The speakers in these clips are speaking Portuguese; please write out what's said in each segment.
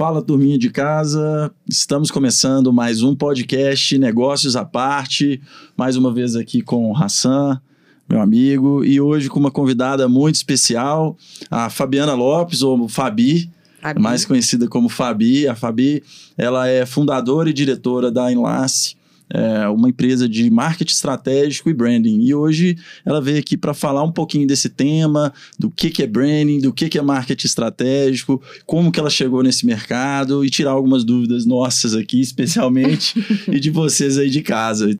Fala, turminha de casa. Estamos começando mais um podcast Negócios à Parte. Mais uma vez aqui com o Hassan, meu amigo, e hoje com uma convidada muito especial, a Fabiana Lopes, ou Fabi, Fabi. mais conhecida como Fabi. A Fabi, ela é fundadora e diretora da Enlace, é uma empresa de marketing estratégico e branding. E hoje ela veio aqui para falar um pouquinho desse tema, do que, que é branding, do que, que é marketing estratégico, como que ela chegou nesse mercado e tirar algumas dúvidas nossas aqui, especialmente, e de vocês aí de casa.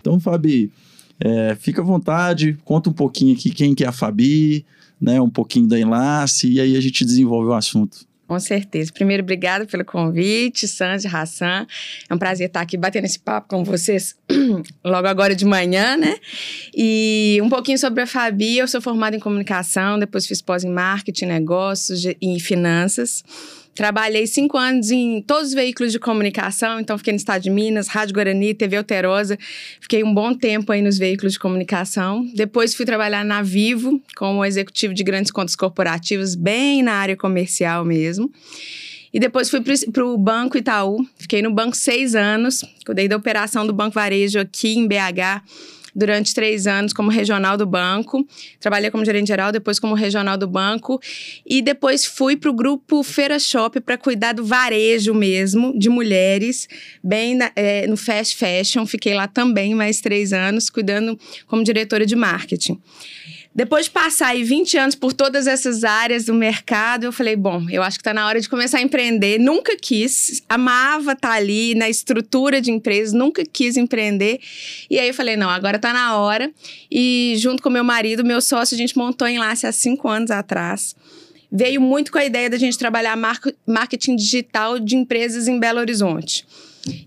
Então, Fabi, é, fica à vontade, conta um pouquinho aqui quem que é a Fabi, né, um pouquinho da Enlace, e aí a gente desenvolve o assunto. Com certeza. Primeiro, obrigada pelo convite, Sandy, Hassan. É um prazer estar aqui batendo esse papo com vocês logo agora de manhã, né? E um pouquinho sobre a Fabi. Eu sou formada em comunicação, depois fiz pós em marketing, negócios e finanças. Trabalhei cinco anos em todos os veículos de comunicação, então fiquei no Estado de Minas, Rádio Guarani, TV Alterosa. Fiquei um bom tempo aí nos veículos de comunicação. Depois fui trabalhar na Vivo, como executivo de grandes contas corporativas, bem na área comercial mesmo. E depois fui para o Banco Itaú. Fiquei no banco seis anos, cuidei da operação do Banco Varejo aqui em BH durante três anos como regional do banco. Trabalhei como gerente geral, depois como regional do banco. E depois fui para o grupo Feira Shop para cuidar do varejo mesmo, de mulheres, bem na, é, no fast fashion. Fiquei lá também mais três anos, cuidando como diretora de marketing. Depois de passar aí 20 anos por todas essas áreas do mercado, eu falei, bom, eu acho que está na hora de começar a empreender. Nunca quis, amava estar tá ali na estrutura de empresas, nunca quis empreender. E aí eu falei, não, agora está na hora. E junto com meu marido, meu sócio, a gente montou Enlace há cinco anos atrás. Veio muito com a ideia da gente trabalhar marketing digital de empresas em Belo Horizonte.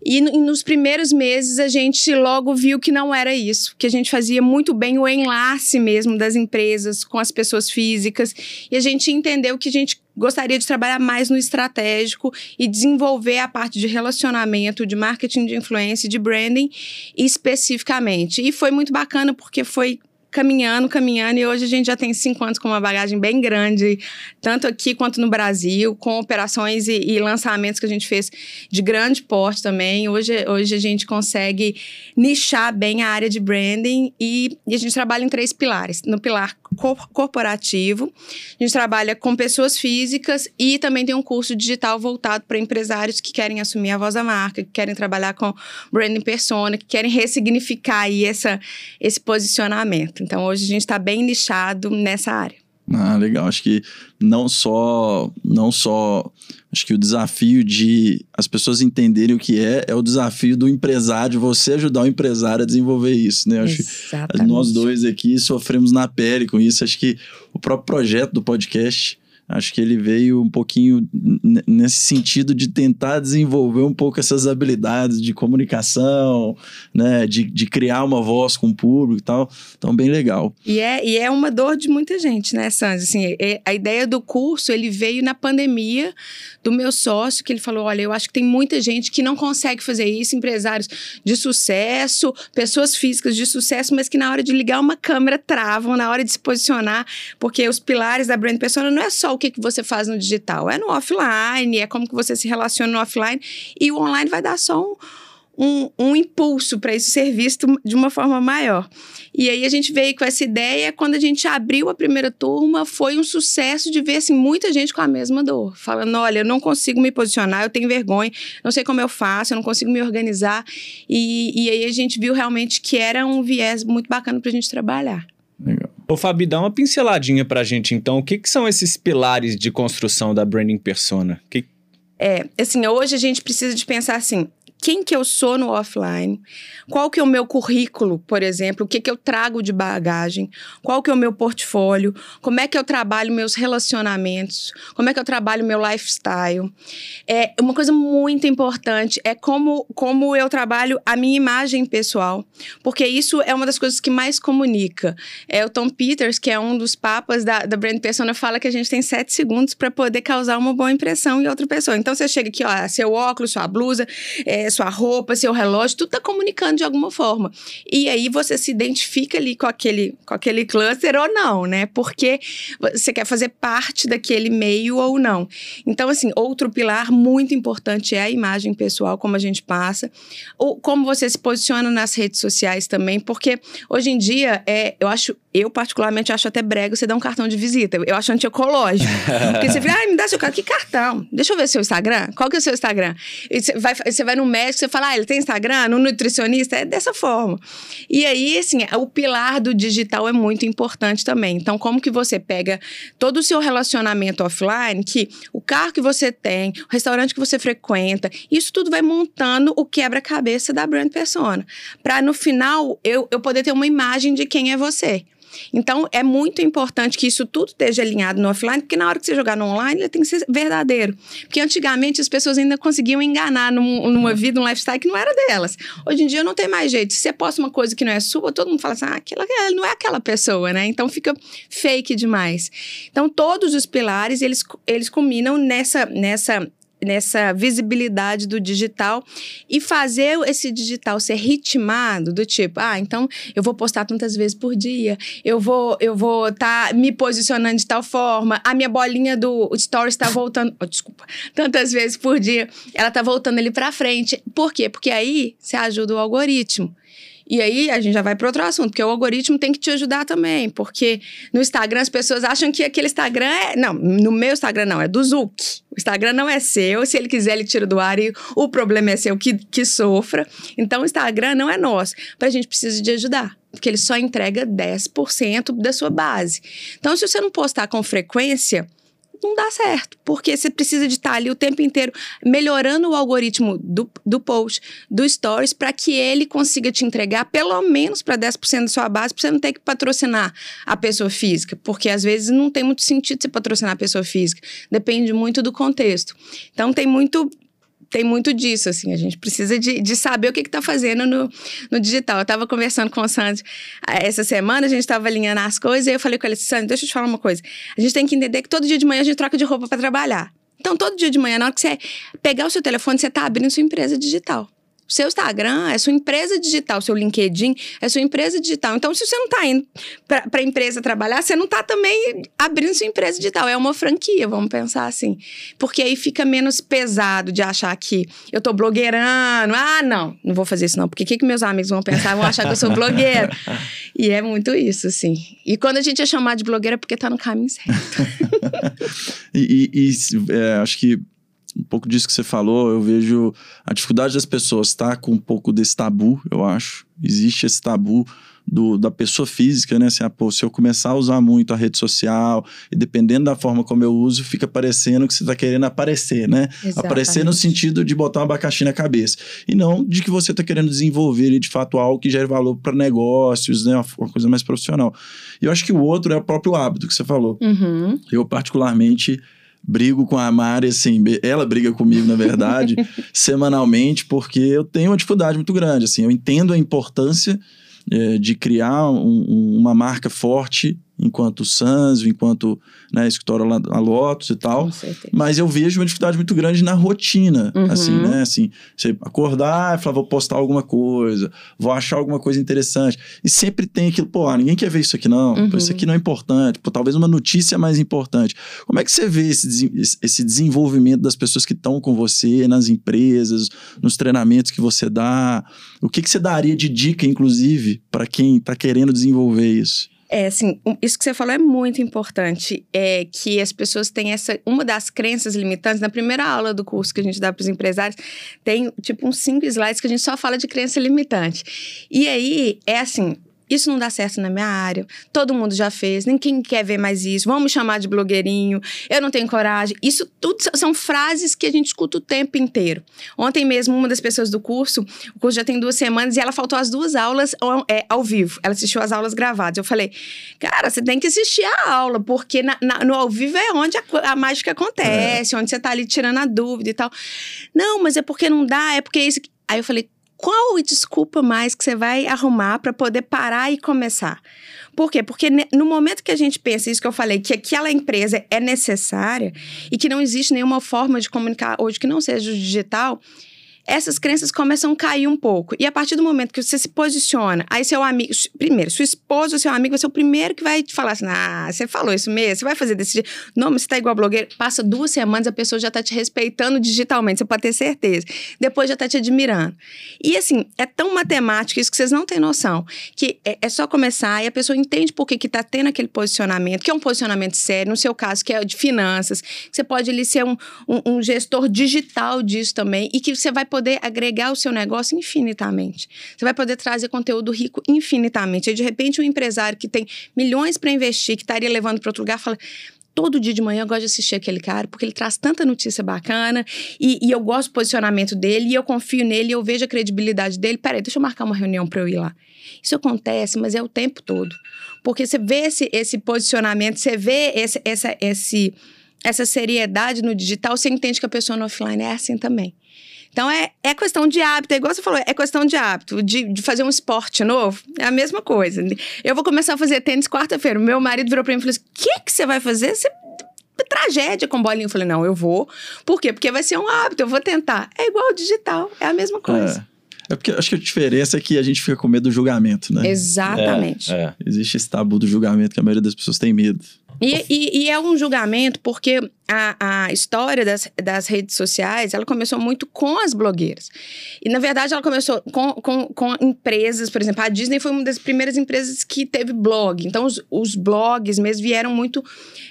E nos primeiros meses a gente logo viu que não era isso, que a gente fazia muito bem o enlace mesmo das empresas com as pessoas físicas, e a gente entendeu que a gente gostaria de trabalhar mais no estratégico e desenvolver a parte de relacionamento, de marketing de influência, de branding especificamente. E foi muito bacana porque foi caminhando, caminhando, e hoje a gente já tem cinco anos com uma bagagem bem grande, tanto aqui quanto no Brasil, com operações e, e, lançamentos que a gente fez de grande porte também. Hoje, hoje a gente consegue nichar bem a área de branding e, e a gente trabalha em três pilares. No pilar corporativo, a gente trabalha com pessoas físicas e também tem um curso digital voltado para empresários que querem assumir a voz da marca, que querem trabalhar com branding persona, que querem ressignificar aí essa, esse posicionamento. Então, hoje a gente está bem nichado nessa área. Ah, legal. Acho que não só, não só, acho que o desafio de as pessoas entenderem o que é, é o desafio do empresário, você ajudar o empresário a desenvolver isso, né? Acho Exatamente. que nós dois aqui sofremos na pele com isso. Acho que o próprio projeto do podcast Acho que ele veio um pouquinho nesse sentido de tentar desenvolver um pouco essas habilidades de comunicação, né? De, de criar uma voz com o público e tal. Então, bem legal. E é, e é uma dor de muita gente, né, Sanz? Assim, é, a ideia do curso, ele veio na pandemia do meu sócio, que ele falou, olha, eu acho que tem muita gente que não consegue fazer isso, empresários de sucesso, pessoas físicas de sucesso, mas que na hora de ligar uma câmera travam, na hora de se posicionar, porque os pilares da brand persona não é só o que, que você faz no digital, é no offline, é como que você se relaciona no offline, e o online vai dar só um, um, um impulso para isso ser visto de uma forma maior. E aí a gente veio com essa ideia, quando a gente abriu a primeira turma, foi um sucesso de ver assim, muita gente com a mesma dor, falando: olha, eu não consigo me posicionar, eu tenho vergonha, não sei como eu faço, eu não consigo me organizar. E, e aí a gente viu realmente que era um viés muito bacana para a gente trabalhar. Ô, Fabi, dá uma pinceladinha pra gente, então. O que, que são esses pilares de construção da branding persona? Que... É, assim, hoje a gente precisa de pensar assim, quem que eu sou no offline, qual que é o meu currículo, por exemplo, o que que eu trago de bagagem, qual que é o meu portfólio, como é que eu trabalho meus relacionamentos, como é que eu trabalho meu lifestyle. É uma coisa muito importante é como como eu trabalho a minha imagem pessoal, porque isso é uma das coisas que mais comunica. É o Tom Peters, que é um dos papas da, da brand persona, fala que a gente tem sete segundos para poder causar uma boa impressão em outra pessoa. Então você chega aqui, ó, seu óculos, sua blusa, é, sua roupa, seu relógio, tudo está comunicando de alguma forma. E aí você se identifica ali com aquele, com aquele cluster ou não, né? Porque você quer fazer parte daquele meio ou não. Então, assim, outro pilar muito importante é a imagem pessoal, como a gente passa, ou como você se posiciona nas redes sociais também, porque hoje em dia, é, eu acho eu, particularmente, acho até brega você dar um cartão de visita. Eu acho antiecológico. Porque você fala, ah, me dá seu cartão. Que cartão? Deixa eu ver seu Instagram. Qual que é o seu Instagram? E você vai, você vai no médico, você fala, ah, ele tem Instagram? No nutricionista? É dessa forma. E aí, assim, o pilar do digital é muito importante também. Então, como que você pega todo o seu relacionamento offline, que o carro que você tem, o restaurante que você frequenta, isso tudo vai montando o quebra-cabeça da brand persona. Para, no final, eu, eu poder ter uma imagem de quem é você. Então, é muito importante que isso tudo esteja alinhado no offline, porque na hora que você jogar no online, ele tem que ser verdadeiro. Porque antigamente as pessoas ainda conseguiam enganar num, numa vida, um lifestyle que não era delas. Hoje em dia não tem mais jeito. Se você posta uma coisa que não é sua, todo mundo fala assim: ah, aquela não é aquela pessoa, né? Então fica fake demais. Então, todos os pilares, eles, eles combinam nessa, nessa nessa visibilidade do digital e fazer esse digital ser ritmado do tipo, ah, então eu vou postar tantas vezes por dia, eu vou eu vou tá me posicionando de tal forma, a minha bolinha do story está voltando, oh, desculpa, tantas vezes por dia, ela está voltando ali para frente. Por quê? Porque aí você ajuda o algoritmo. E aí a gente já vai para outro assunto, porque o algoritmo tem que te ajudar também, porque no Instagram as pessoas acham que aquele Instagram é, não, no meu Instagram não, é do Zuc. O Instagram não é seu, se ele quiser ele tira do ar e o problema é seu que, que sofra. Então o Instagram não é nosso, a gente precisa de ajudar porque ele só entrega 10% da sua base. Então, se você não postar com frequência, não dá certo, porque você precisa de estar ali o tempo inteiro melhorando o algoritmo do, do post, do stories, para que ele consiga te entregar pelo menos para 10% da sua base, para você não ter que patrocinar a pessoa física, porque às vezes não tem muito sentido você patrocinar a pessoa física, depende muito do contexto. Então tem muito tem muito disso, assim. A gente precisa de, de saber o que está fazendo no, no digital. Eu estava conversando com o Sandro ah, essa semana, a gente estava alinhando as coisas, e eu falei com ele, Sandro, deixa eu te falar uma coisa. A gente tem que entender que todo dia de manhã a gente troca de roupa para trabalhar. Então, todo dia de manhã, na hora que você pegar o seu telefone, você está abrindo sua empresa digital seu Instagram é sua empresa digital, seu LinkedIn é sua empresa digital. Então, se você não está indo para a empresa trabalhar, você não está também abrindo sua empresa digital. É uma franquia, vamos pensar assim. Porque aí fica menos pesado de achar que eu estou blogueirando. Ah, não, não vou fazer isso não. Porque o que, que meus amigos vão pensar? Vão achar que eu sou blogueira. e é muito isso, assim. E quando a gente é chamado de blogueira é porque está no caminho certo. e, e, e é, acho que um pouco disso que você falou, eu vejo a dificuldade das pessoas tá com um pouco desse tabu, eu acho. Existe esse tabu do, da pessoa física, né? Assim, ah, pô, se eu começar a usar muito a rede social, e dependendo da forma como eu uso, fica parecendo que você está querendo aparecer, né? Exatamente. Aparecer no sentido de botar um abacaxi na cabeça. E não de que você está querendo desenvolver, de fato, algo que gere valor para negócios, né? Uma, coisa mais profissional. E eu acho que o outro é o próprio hábito que você falou. Uhum. Eu, particularmente brigo com a Mari, assim, ela briga comigo, na verdade, semanalmente, porque eu tenho uma dificuldade muito grande, assim, eu entendo a importância é, de criar um, uma marca forte enquanto Sans, enquanto né, escritório a Lotus e tal. Mas eu vejo uma dificuldade muito grande na rotina. Uhum. Assim, né? Assim, você acordar e falar, vou postar alguma coisa, vou achar alguma coisa interessante. E sempre tem aquilo, pô, ninguém quer ver isso aqui, não. Uhum. Pô, isso aqui não é importante. Pô, talvez uma notícia mais importante. Como é que você vê esse, esse desenvolvimento das pessoas que estão com você, nas empresas, nos treinamentos que você dá? O que, que você daria de dica, inclusive, para quem está querendo desenvolver isso? É, assim, isso que você falou é muito importante. É que as pessoas têm essa. Uma das crenças limitantes, na primeira aula do curso que a gente dá para os empresários, tem tipo uns cinco slides que a gente só fala de crença limitante. E aí, é assim: isso não dá certo na minha área, todo mundo já fez, ninguém quer ver mais isso, vamos chamar de blogueirinho, eu não tenho coragem. Isso tudo são frases que a gente escuta o tempo inteiro. Ontem mesmo, uma das pessoas do curso, o curso já tem duas semanas e ela faltou as duas aulas é, ao vivo. Ela assistiu as aulas gravadas. Eu falei, cara, você tem que assistir a aula, porque na, na, no ao vivo é onde a, a mágica acontece, é. onde você tá ali tirando a dúvida e tal. Não, mas é porque não dá, é porque isso. Aí eu falei, qual desculpa mais que você vai arrumar para poder parar e começar? Por quê? Porque no momento que a gente pensa isso que eu falei, que aquela empresa é necessária e que não existe nenhuma forma de comunicar hoje que não seja o digital, essas crenças começam a cair um pouco. E a partir do momento que você se posiciona, aí seu amigo, primeiro, sua esposa ou seu amigo vai ser o primeiro que vai te falar assim: ah, você falou isso mesmo, você vai fazer desse jeito. Não, mas você tá igual blogueiro. Passa duas semanas, a pessoa já tá te respeitando digitalmente, você pode ter certeza. Depois já tá te admirando. E assim, é tão matemático isso que vocês não têm noção. Que é, é só começar e a pessoa entende por que, que tá tendo aquele posicionamento, que é um posicionamento sério, no seu caso, que é de finanças, que você pode ali ser um, um, um gestor digital disso também, e que você vai poder agregar o seu negócio infinitamente. Você vai poder trazer conteúdo rico infinitamente. E de repente, um empresário que tem milhões para investir, que estaria levando para outro lugar, fala: todo dia de manhã eu gosto de assistir aquele cara, porque ele traz tanta notícia bacana e, e, eu gosto do posicionamento dele e eu confio nele e eu vejo a credibilidade dele. Peraí, deixa eu marcar uma reunião para eu ir lá. Isso acontece, mas é o tempo todo. Porque você vê esse, esse posicionamento, você vê esse, essa, esse, essa seriedade no digital, você entende que a pessoa no offline é assim também. Então é, é questão de hábito, é igual você falou, é questão de hábito, de, de fazer um esporte novo, é a mesma coisa. Eu vou começar a fazer tênis quarta-feira. Meu marido virou pra mim e falou assim: o que, que você vai fazer? Você tragédia com bolinha. Eu falei, não, eu vou. Por quê? Porque vai ser um hábito, eu vou tentar. É igual o digital, é a mesma coisa. É. é porque acho que a diferença é que a gente fica com medo do julgamento, né? Exatamente. É, é. Existe esse tabu do julgamento que a maioria das pessoas tem medo. E, e, e, é um julgamento porque a, a história das, das redes sociais, ela começou muito com as blogueiras. E, na verdade, ela começou com, com, com empresas, por exemplo, a Disney foi uma das primeiras empresas que teve blog. Então, os, os blogs mesmo vieram muito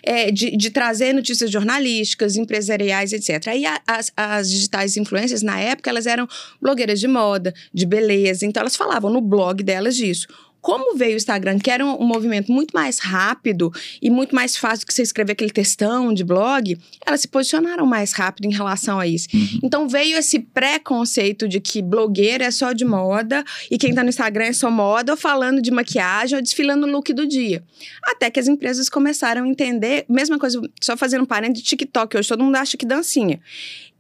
é, de, de trazer notícias jornalísticas, empresariais, etc. Aí, as, as digitais influências, na época, elas eram blogueiras de moda, de beleza. Então, elas falavam no blog delas disso. Como veio o Instagram, que era um, um, movimento muito mais rápido e muito mais fácil que você escrever aquele textão de blog, elas se posicionaram mais rápido em relação a isso. Uhum. Então veio esse preconceito de que blogueira é só de moda e quem tá no Instagram é só moda, ou falando de maquiagem ou desfilando o look do dia. Até que as empresas começaram a entender, mesma coisa, só fazendo um parênteses de TikTok, hoje todo mundo acha que dancinha.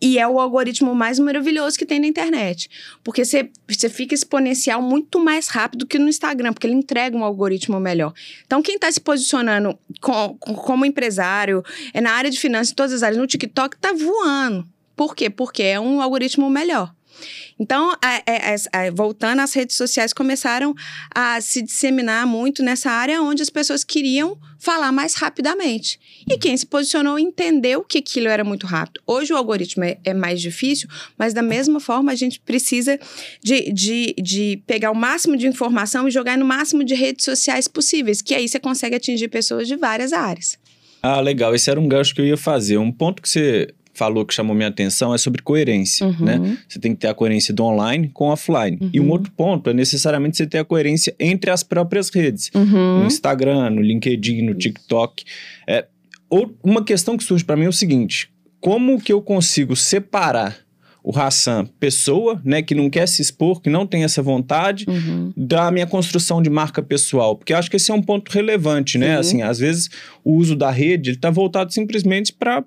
E é o algoritmo mais maravilhoso que tem na internet. Porque você, fica exponencial muito mais rápido que no Instagram, porque ele entrega um algoritmo melhor. Então, quem está se posicionando com, com, como empresário, é na área de finanças, em todas as áreas, no TikTok, está voando. Por quê? Porque é um algoritmo melhor. Então, a, a, a, voltando às redes sociais, começaram a se disseminar muito nessa área onde as pessoas queriam falar mais rapidamente. E quem se posicionou entendeu que aquilo era muito rápido. Hoje o algoritmo é, é mais difícil, mas da mesma forma a gente precisa de, de, de pegar o máximo de informação e jogar no máximo de redes sociais possíveis, que aí você consegue atingir pessoas de várias áreas. Ah, legal. Esse era um gancho que eu ia fazer. Um ponto que você falou que chamou minha atenção é sobre coerência, uhum. né? Você tem que ter a coerência do online com o offline. Uhum. E um uhum. outro ponto é necessariamente você ter a coerência entre as próprias redes. Uhum. No Instagram, no LinkedIn, no TikTok. É, uma questão que surge para mim é o seguinte: como que eu consigo separar o Hassan, pessoa, né, que não quer se expor, que não tem essa vontade, uhum. da minha construção de marca pessoal. Porque acho que esse é um ponto relevante, né? Assim, às vezes o uso da rede está voltado simplesmente para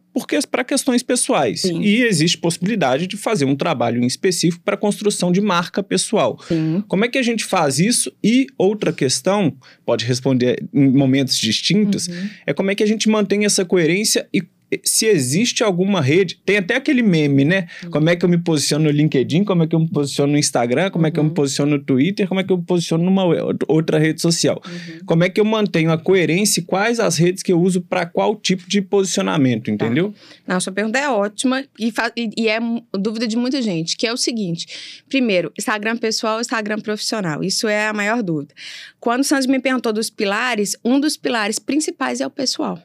para questões pessoais. Sim. E existe possibilidade de fazer um trabalho em específico para construção de marca pessoal. Sim. Como é que a gente faz isso? E outra questão, pode responder em momentos distintos, uhum. é como é que a gente mantém essa coerência e se existe alguma rede, tem até aquele meme, né? Uhum. Como é que eu me posiciono no LinkedIn, como é que eu me posiciono no Instagram, como uhum. é que eu me uhum. posiciono no Twitter, como é que eu me posiciono numa outra rede social. Uhum. Como é que eu mantenho a coerência e quais as redes que eu uso para qual tipo de posicionamento, tá. entendeu? Tá. Não, sua pergunta é ótima e, e, é dúvida de muita gente, que é o seguinte: primeiro, Instagram pessoal, Instagram profissional. Isso é a maior dúvida. Quando o Santos me perguntou dos pilares, um dos pilares principais é o pessoal.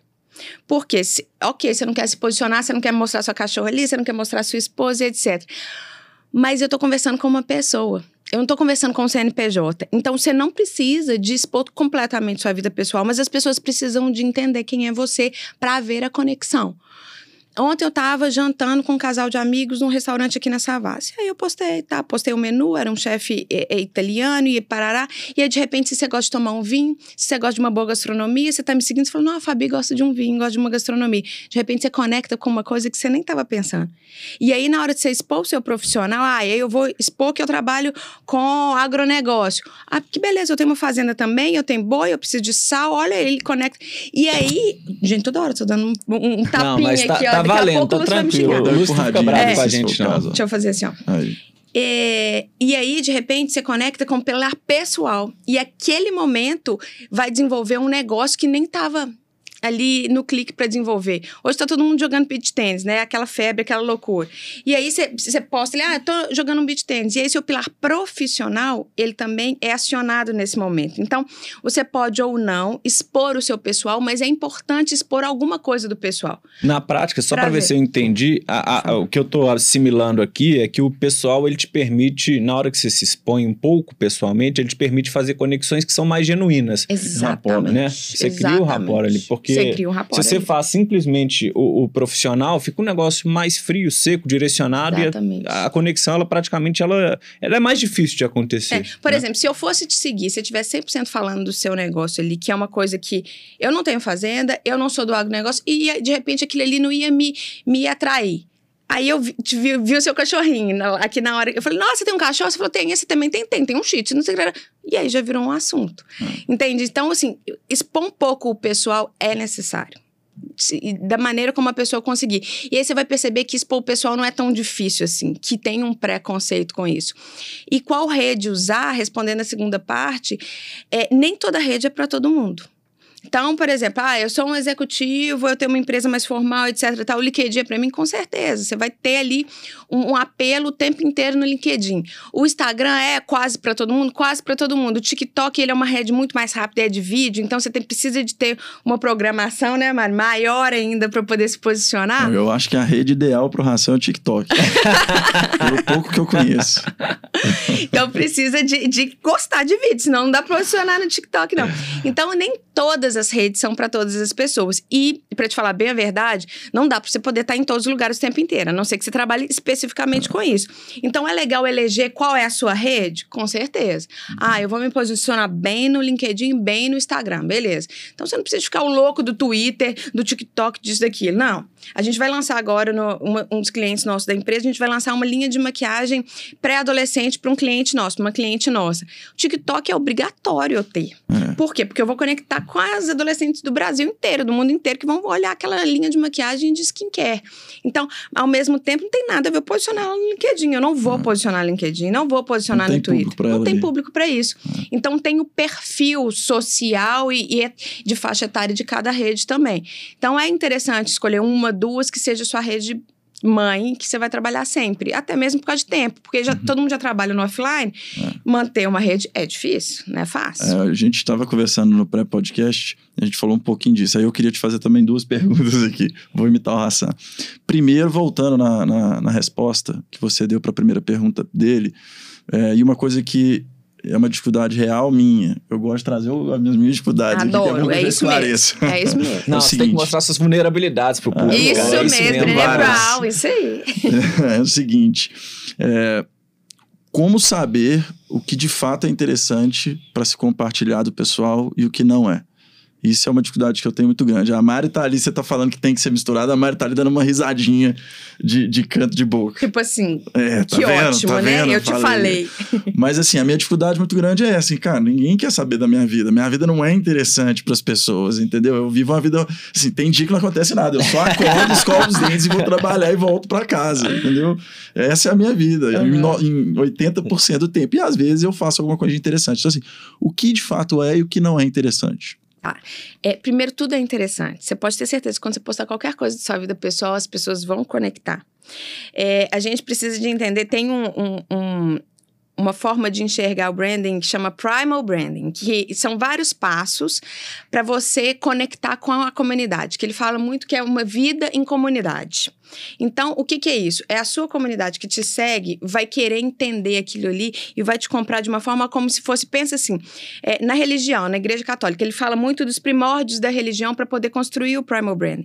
Porque, se, ok, você não quer se posicionar, você não quer mostrar sua cachorra ali, você não quer mostrar sua esposa, etc. Mas eu tô conversando com uma pessoa. Eu não tô conversando com o CNPJ. Então, você não precisa de expor completamente sua vida pessoal, mas as pessoas precisam de entender quem é você para haver a conexão. Ontem eu tava jantando com um casal de amigos num restaurante aqui na Savassi. Aí eu postei, tá? Postei o menu, era um chefe é, é, italiano e parará. E aí, de repente, se você gosta de tomar um vinho, se você gosta de uma boa gastronomia, você tá me seguindo, você fala, não, a Fabi gosta de um vinho, gosta de uma gastronomia. De repente, você conecta com uma coisa que você nem tava pensando. E aí, na hora de você expor o seu profissional, ah, aí eu vou expor que eu trabalho com agronegócio. Ah, que beleza, eu tenho uma fazenda também, eu tenho boi, eu preciso de sal, olha, ele conecta. E aí, gente, toda hora eu tô dando um, um tapinha não, tá, aqui, ó. Tá valendo, tá tranquilo. O Lúcio fica bravo é, com a gente, não. Deixa eu fazer assim, ó. Aí. É, e aí, de repente, você conecta com o pilar pessoal. E aquele momento vai desenvolver um negócio que nem estava ali no clique para desenvolver. Hoje tá todo mundo jogando beach tênis, né? Aquela febre, aquela loucura. E aí você posta ali, ah, tô jogando um beach tênis. E aí seu pilar profissional, ele também é acionado nesse momento. Então, você pode ou não expor o seu pessoal, mas é importante expor alguma coisa do pessoal. Na prática, só para ver. ver se eu entendi, a, a, o que eu tô assimilando aqui é que o pessoal, ele te permite, na hora que você se expõe um pouco pessoalmente, ele te permite fazer conexões que são mais genuínas. Exatamente. né? Você Exatamente. cria o rapport ali, porque você cria um rapport se você faz simplesmente o, o, profissional, fica um negócio mais frio, seco, direcionado Exatamente. e a, a, conexão, ela praticamente ela, ela é mais difícil de acontecer. É, por né? exemplo, se eu fosse te seguir, se eu tivesse 100% falando do seu negócio ali, que é uma coisa que eu não tenho fazenda, eu não sou do agronegócio e de repente aquilo ali não ia me, me atrair. Aí eu vi, vi, vi, o seu cachorrinho aqui na hora. Eu falei, nossa, tem um cachorro? Você falou, tem. Esse também tem, tem. Tem um shih não sei o que. E aí já virou um assunto. Hum. Entende? Então, assim, expor um pouco o pessoal é necessário. Da maneira como a pessoa conseguir. E aí você vai perceber que expor o pessoal não é tão difícil assim, que tem um preconceito com isso. E qual rede usar, respondendo a segunda parte, é, nem toda rede é para todo mundo. Então, por exemplo, ah, eu sou um executivo, eu tenho uma empresa mais formal, etc. Tal, o LinkedIn é para mim, com certeza. Você vai ter ali um, um, apelo o tempo inteiro no LinkedIn. O Instagram é quase para todo mundo, quase para todo mundo. O TikTok ele é uma rede muito mais rápida, é de vídeo, então você tem, precisa de ter uma programação, né, maior ainda para poder se posicionar. Eu acho que a rede ideal para ração é o TikTok. Pelo pouco que eu conheço. então precisa de, de gostar de vídeo, senão não dá para posicionar no TikTok, não. Então nem todas as redes são para todas as pessoas. E, para te falar bem a verdade, não dá para você poder estar tá em todos os lugares o tempo inteiro, a não ser que você trabalhe especificamente com isso. Então, é legal eleger qual é a sua rede? Com certeza. Ah, eu vou me posicionar bem no LinkedIn, bem no Instagram, beleza. Então, você não precisa ficar o louco do Twitter, do TikTok, disso, daquilo. Não. A gente vai lançar agora, no, uma, um dos clientes nossos da empresa, a gente vai lançar uma linha de maquiagem pré-adolescente para um cliente nosso, uma cliente nossa. O TikTok é obrigatório eu ter. É. Por quê? Porque eu vou conectar com as adolescentes do Brasil inteiro, do mundo inteiro, que vão olhar aquela linha de maquiagem de skincare. Então, ao mesmo tempo, não tem nada a ver posicionar ela no LinkedIn. Eu não vou é. posicionar no LinkedIn, não vou posicionar no Twitter. Não tem ali. público para isso. É. Então, tem o perfil social e, e é de faixa etária de cada rede também. Então, é interessante escolher uma, duas que seja sua rede mãe que você vai trabalhar sempre, até mesmo por causa de tempo, porque já, uhum. todo mundo já trabalha no offline, é. manter uma rede é difícil, não é fácil. É, a gente estava conversando no pré-podcast, a gente falou um pouquinho disso, aí eu queria te fazer também duas perguntas aqui, vou imitar o Hassan. Primeiro, voltando na, na, na resposta que você deu para a primeira pergunta dele, é, e uma coisa que é uma dificuldade real minha. Eu gosto de trazer as minhas dificuldades. Adoro, aqui, é, é isso mesmo. É isso mesmo. Não, é você tem que mostrar suas vulnerabilidades pro público. Isso, é isso mesmo, cerebral, isso aí. é o seguinte, é, como saber o que de fato é interessante para se compartilhar do pessoal e o que não é? Isso é uma dificuldade que eu tenho muito grande. A Mari tá ali, você tá falando que tem que ser misturada, a Mari tá ali dando uma risadinha de, de canto de boca. Tipo assim, é, tá que vendo, ótimo, tá né? Vendo? Eu te falei. Mas assim, a minha dificuldade muito grande é assim, cara, ninguém quer saber da minha vida. Minha vida não é interessante para as pessoas, entendeu? Eu vivo uma vida, assim, tem dia que não acontece nada. Eu só acordo, escovo os dentes e vou trabalhar e volto para casa, entendeu? Essa é a minha vida, uhum. em, em 80% do tempo. E às vezes eu faço alguma coisa interessante. Então assim, o que de fato é e o que não é interessante? Tá. É, primeiro, tudo é interessante. Você pode ter certeza que quando você postar qualquer coisa de sua vida pessoal, as pessoas vão conectar. É, a gente precisa de entender, tem um, um, um uma forma de enxergar o branding que chama primal branding, que são vários passos para você conectar com a comunidade, que ele fala muito que é uma vida em comunidade. Então, o que, que, é isso? É a sua comunidade que te segue, vai querer entender aquilo ali e vai te comprar de uma forma como se fosse, pensa assim, é, na religião, na igreja católica, ele fala muito dos primórdios da religião para poder construir o primal brand.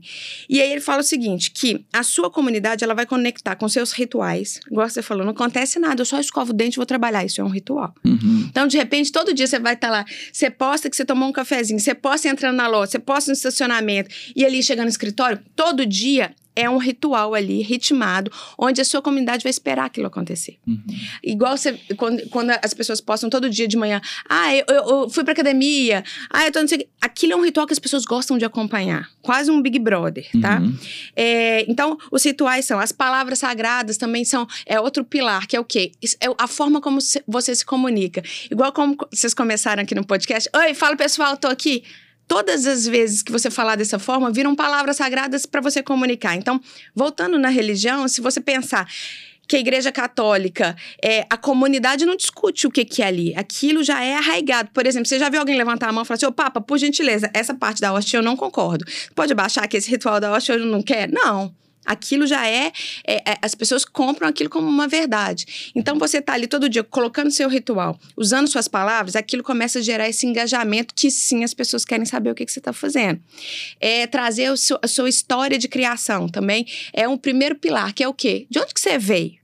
E aí ele fala o seguinte, que a sua comunidade, ela vai conectar com seus rituais, igual você falou, não acontece nada, eu só escovo o dente e vou trabalhar, isso é um ritual. Uhum. Então, de repente, todo dia você vai estar tá lá, você posta que você tomou um cafezinho, você posta entrando na loja, você posta no estacionamento, e ali chegando no escritório, todo dia é um ritual ali, ritmado, onde a sua comunidade vai esperar aquilo acontecer. Uhum. Igual você, quando, quando as pessoas postam todo dia de manhã, ah, eu, eu, fui pra academia, ah, eu tô não sei. Aquilo é um ritual que as pessoas gostam de acompanhar. Quase um Big Brother, tá? Uhum. É, então, os rituais são, as palavras sagradas também são, é outro pilar, que é o quê? É a forma como você se comunica. Igual como vocês começaram aqui no podcast. Oi, fala pessoal, tô aqui. Todas as vezes que você falar dessa forma, viram palavras sagradas para você comunicar. Então, voltando na religião, se você pensar que a igreja católica, é, a comunidade não discute o que, que é ali. Aquilo já é arraigado. Por exemplo, você já viu alguém levantar a mão e falar assim, ô Papa, por gentileza, essa parte da hóstia eu não concordo. Pode baixar que esse ritual da hóstia eu não quero? Não. Aquilo já é, é- é- As pessoas compram aquilo como uma verdade. Então, você tá ali todo dia colocando seu ritual, usando suas palavras, aquilo começa a gerar esse engajamento que sim as pessoas querem saber o que, que você está fazendo. É trazer seu- a sua história de criação também é um primeiro pilar, que é o quê? De onde que você veio?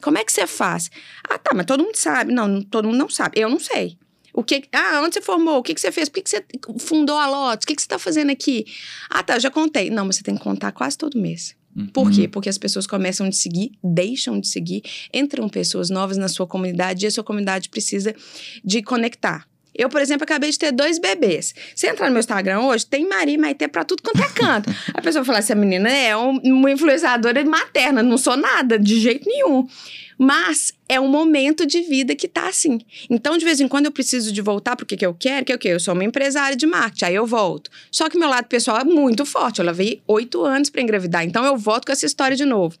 Como é que você faz? Ah, tá, mas todo mundo sabe. Não, não- todo mundo não sabe. Eu não sei. O que, ah, onde você formou? O que, que você fez? Por que, que você fundou a Lotus? O que, que você está fazendo aqui? Ah, tá, eu já contei. Não, mas você tem que contar quase todo mês. Por quê? Porque as pessoas começam te seguir, deixam de seguir, entram pessoas novas na sua comunidade e a sua comunidade precisa de conectar. Eu, por exemplo, acabei de ter dois bebês. Você entrar no meu Instagram hoje, tem Maria e Maitê pra tudo quanto é canto. A pessoa fala, essa menina é um- uma influenciadora materna, não sou nada, de jeito nenhum. Mas é um momento de vida que tá assim. Então, de vez em quando, eu preciso de voltar porque que eu quero, que é o quê? Eu sou uma empresária de marketing, aí eu volto. Só que meu lado pessoal é muito forte. Eu levei oito anos para engravidar, então eu volto com essa história de novo.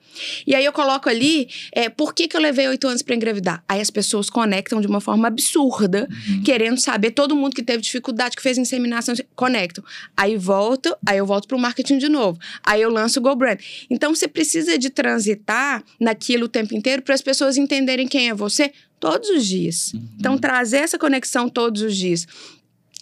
E aí eu coloco ali, é, por que, que eu levei oito anos para engravidar? Aí as pessoas conectam de uma forma absurda, querendo saber. Todo mundo que teve dificuldade, que fez inseminação, conectam. Aí volto, aí eu volto pro marketing de novo. Aí eu lanço o Go Brand. Então você precisa de transitar naquilo o tempo inteiro para as pessoas entenderem quem é você todos os dias. Então trazer essa conexão todos os dias.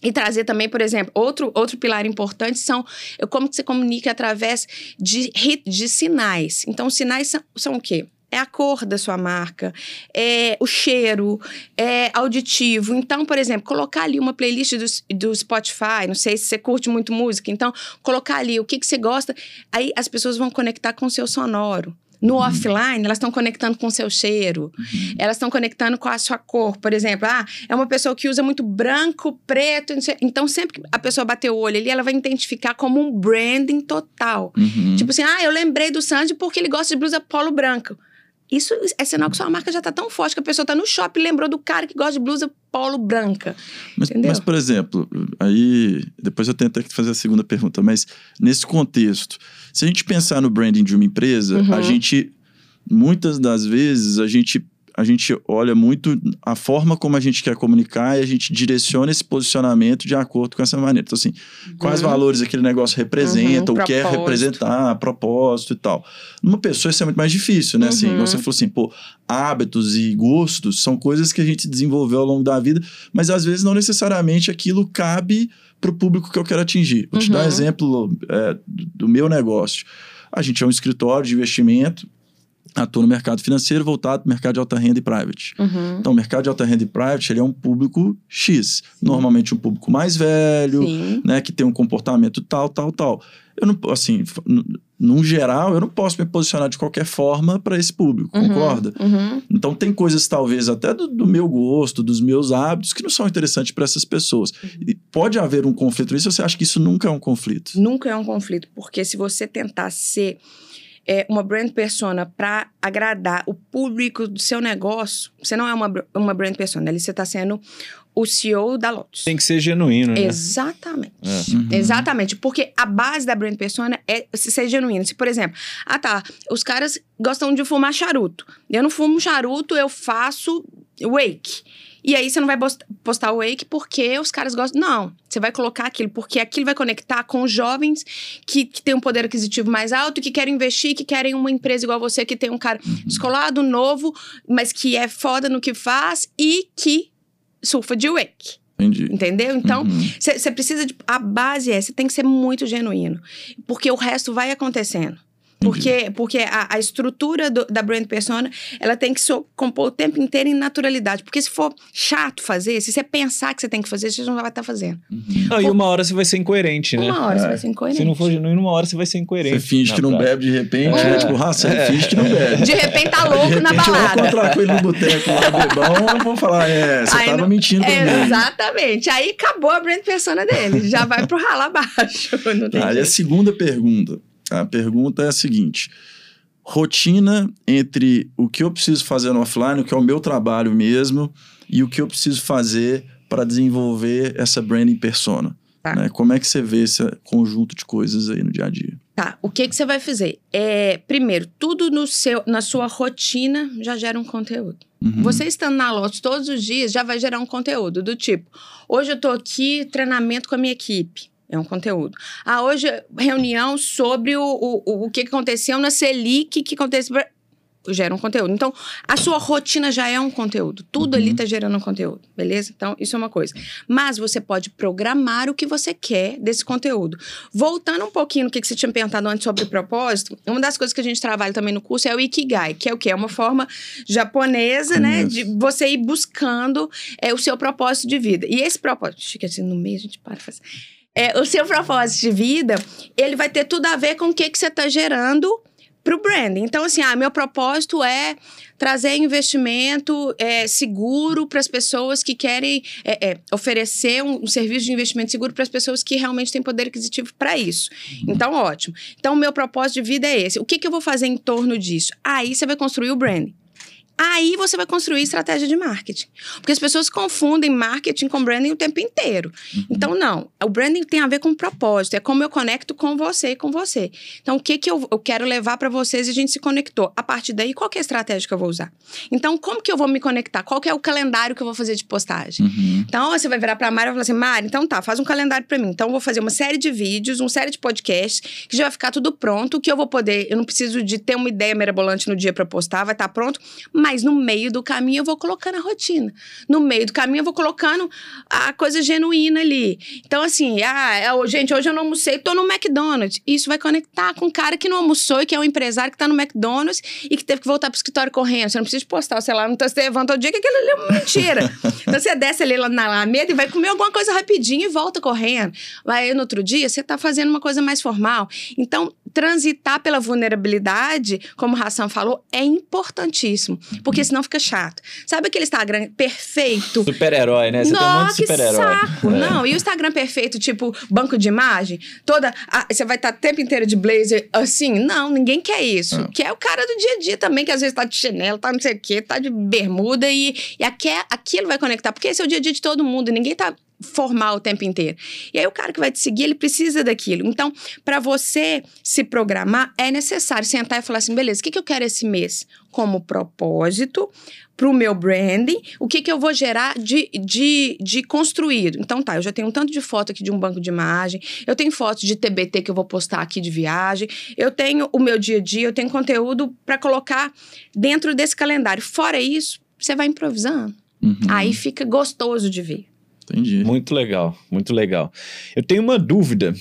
E trazer também, por exemplo, outro, outro pilar importante são como que você comunica através de, de sinais. Então, sinais são, são o quê? É a cor da sua marca, é o cheiro, é auditivo. Então, por exemplo, colocar ali uma playlist do, do Spotify, não sei se você curte muito música, então colocar ali o que, que você gosta, aí as pessoas vão conectar com o seu sonoro. No offline, elas estão conectando com o seu cheiro, elas estão conectando com a sua cor. Por exemplo, ah, é uma pessoa que usa muito branco, preto, então sempre que a pessoa bater o olho ali, ela vai identificar como um branding total. Uhum. Tipo assim, ah, eu lembrei do Sandy porque ele gosta de blusa polo branco. Isso é sinal que sua marca já tá tão forte que a pessoa tá no shopping e lembrou do cara que gosta de blusa polo branca. Mas, mas, por exemplo, aí depois eu tento aqui fazer a segunda pergunta, mas nesse contexto, se a gente pensar no branding de uma empresa, Uhum. a gente muitas das vezes a gente a gente olha muito a forma como a gente quer comunicar e a gente direciona esse posicionamento de acordo com essa maneira. Então, assim, quais Uhum. valores aquele negócio representa, Uhum, o que quer propósito. representar, propósito e tal. Numa pessoa isso é muito mais difícil, né? Assim, Uhum. igual você falou assim, pô, hábitos e gostos são coisas que a gente desenvolveu ao longo da vida, mas às vezes não necessariamente aquilo cabe para o público que eu quero atingir. Vou te dar um Uhum. exemplo é, do meu negócio. A gente é um escritório de investimento, atua no mercado financeiro voltado para o mercado de alta renda e private. Uhum. Então, o mercado de alta renda e private ele é um público X. Normalmente um público mais velho, Sim. né, que tem um comportamento tal, tal, tal. Eu não, assim, num geral, eu não posso me posicionar de qualquer forma para esse público, Uhum. concorda? Uhum. Então tem coisas talvez até do, do meu gosto, dos meus hábitos que não são interessantes para essas pessoas. Uhum. E pode haver um conflito nisso, você acha que isso nunca é um conflito? Nunca é um conflito, porque se você tentar ser é, uma brand persona para agradar o público do seu negócio, você não é uma, uma brand persona, ali você está sendo o CEO da Lotus. Tem que ser genuíno, né? Exatamente. É. Uhum. Exatamente, porque a base da brand persona é se ser genuíno. Se, por exemplo, ah tá, os caras gostam de fumar charuto. Eu não fumo charuto, eu faço wake. E aí você não vai post- postar o wake porque os caras gostam. Não, você vai colocar aquilo, porque aquilo vai conectar com os jovens que, que têm um poder aquisitivo mais alto, que querem investir, que querem uma empresa igual você, que tem um cara descolado, novo, mas que é foda no que faz e que surfa de wake. Entendi. Entendeu? Então, Uhum. você precisa de. A base é, você tem que ser muito genuíno. Porque o resto vai acontecendo. Porque, porque a, a estrutura do, da brand persona, ela tem que so, compor o tempo inteiro em naturalidade. Porque se for chato fazer, se você pensar que você tem que fazer, você não vai estar fazendo. Uhum. Não, e uma hora você vai ser incoerente, né? Uma hora é. você vai ser incoerente. Se não for em uma hora você vai ser incoerente. Você finge que não bebe de repente, é. tipo, ah, você é. finge que não bebe. De repente tá louco repente, na balada. Eu encontrar com ele no boteco lá, bebão, eu vou falar, é, você Aí, tava mentindo pra é, Exatamente. Aí acabou a brand persona dele. Já vai pro ralo abaixo. Aí a segunda pergunta. A pergunta é a seguinte: rotina entre o que eu preciso fazer no offline, o que é o meu trabalho mesmo, e o que eu preciso fazer para desenvolver essa branding persona. Tá. Né? Como é que você vê esse conjunto de coisas aí no dia a dia? Tá, o que, que você vai fazer? É, primeiro, tudo no seu, na sua rotina já gera um conteúdo. Uhum. Você estando na Lotus todos os dias já vai gerar um conteúdo do tipo: hoje eu tô aqui, treinamento com a minha equipe. É um conteúdo. Ah, hoje, reunião sobre o, o, o que aconteceu na Selic, que aconteceu gera um conteúdo. Então, a sua rotina já é um conteúdo. Tudo uhum. ali está gerando um conteúdo, beleza? Então, isso é uma coisa. Mas você pode programar o que você quer desse conteúdo. Voltando um pouquinho no que, você tinha perguntado antes sobre o propósito, uma das coisas que a gente trabalha também no curso é o Ikigai, que é o quê? É uma forma japonesa, né? De você ir buscando é, o seu propósito de vida. E esse propósito... Fica assim, no meio a gente para e faz... É, o seu propósito de vida, ele vai ter tudo a ver com o que, que você está gerando para o branding. Então, assim, ah, meu propósito é trazer investimento é, seguro para as pessoas que querem é, é, oferecer um, um, serviço de investimento seguro para as pessoas que realmente têm poder aquisitivo para isso. Então, ótimo. Então, o meu propósito de vida é esse. O que, que eu vou fazer em torno disso? Aí você vai construir o branding. Aí você vai construir estratégia de marketing. Porque as pessoas confundem marketing com branding o tempo inteiro. Uhum. Então, não. O branding tem a ver com propósito. É como eu conecto com você e com você. Então, o que, que eu, eu quero levar para vocês e a gente se conectou. A partir daí, qual é a estratégia que eu vou usar? Então, como que eu vou me conectar? Qual é o calendário que eu vou fazer de postagem? Uhum. Então, você vai virar para a Mari e falar assim, Mari, então tá, faz um calendário para mim. Então, eu vou fazer uma série de vídeos, uma série de podcasts, que já vai ficar tudo pronto, que eu vou poder... Eu não preciso de ter uma ideia mirabolante no dia para postar, vai estar tá pronto. Mas no meio do caminho eu vou colocando a rotina. No meio do caminho eu vou colocando a coisa genuína ali. Então, assim, ah, é, gente, hoje eu não almocei, tô no McDonald's. Isso vai conectar com um cara que não almoçou e que é um empresário que tá no McDonald's e que teve que voltar pro escritório correndo. Você não precisa postar, sei lá, não tá, você levanta o dia que aquilo ali é uma mentira. então, você desce ali na Alameda e vai comer alguma coisa rapidinho e volta correndo. Aí, no outro dia, você tá fazendo uma coisa mais formal. Então, transitar pela vulnerabilidade, como o Hassan falou, é importantíssimo. Porque senão fica chato. Sabe aquele Instagram perfeito? Super-herói, né? Você Nossa, tem um monte de super-herói. saco! É. Não, e o Instagram perfeito, tipo, banco de imagem? Toda... Ah, você vai estar tá o tempo inteiro de blazer assim? Não, ninguém quer isso. Ah. Quer o cara do dia a dia também, que às vezes tá de chinelo, tá não sei o quê, tá de bermuda e, e aqui, aquilo vai conectar. Porque esse é o dia a dia de todo mundo. Ninguém tá formal o tempo inteiro. E aí o cara que vai te seguir, ele precisa daquilo. Então, para você se programar, é necessário sentar e falar assim, beleza, o que, que eu quero esse mês como propósito para o meu branding, o que, que eu vou gerar de, de, de construído. Então tá, eu já tenho um tanto de foto aqui de um banco de imagem, eu tenho fotos de TBT que eu vou postar aqui de viagem, eu tenho o meu dia a dia, eu tenho conteúdo para colocar dentro desse calendário. Fora isso, você vai improvisando. Uhum. Aí fica gostoso de ver. Entendi. Muito legal, muito legal. Eu tenho uma dúvida,